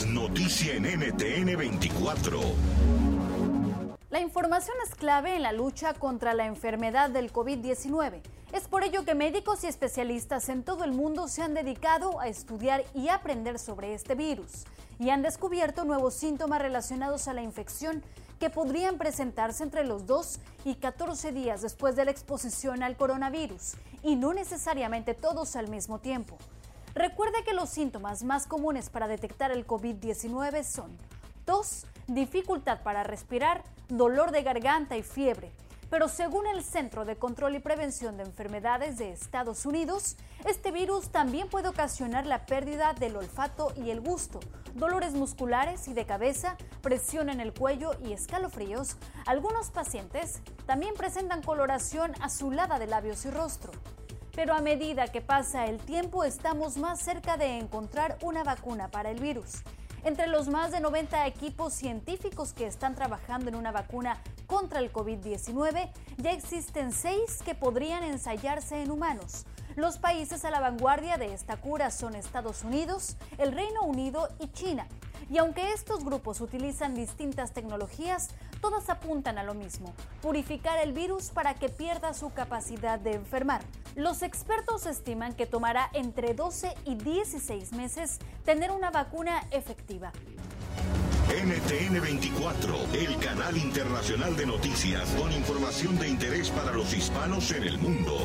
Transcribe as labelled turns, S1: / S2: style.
S1: noticia en NTN 24.
S2: La información es clave en la lucha contra la enfermedad del COVID-19. Es por ello que médicos y especialistas en todo el mundo se han dedicado a estudiar y aprender sobre este virus y han descubierto nuevos síntomas relacionados a la infección que podrían presentarse entre los 2 y 14 días después de la exposición al coronavirus y no necesariamente todos al mismo tiempo. Recuerde que los síntomas más comunes para detectar el COVID-19 son tos, dificultad para respirar, dolor de garganta y fiebre. Pero según el Centro de Control y Prevención de Enfermedades de Estados Unidos, este virus también puede ocasionar la pérdida del olfato y el gusto, dolores musculares y de cabeza, presión en el cuello y escalofríos. Algunos pacientes también presentan coloración azulada de labios y rostro. Pero a medida que pasa el tiempo estamos más cerca de encontrar una vacuna para el virus. Entre los más de 90 equipos científicos que están trabajando en una vacuna contra el COVID-19, ya existen seis que podrían ensayarse en humanos. Los países a la vanguardia de esta cura son Estados Unidos, el Reino Unido y China. Y aunque estos grupos utilizan distintas tecnologías, todas apuntan a lo mismo, purificar el virus para que pierda su capacidad de enfermar. Los expertos estiman que tomará entre 12 y 16 meses tener una vacuna efectiva.
S1: NTN 24, el canal internacional de noticias con información de interés para los hispanos en el mundo.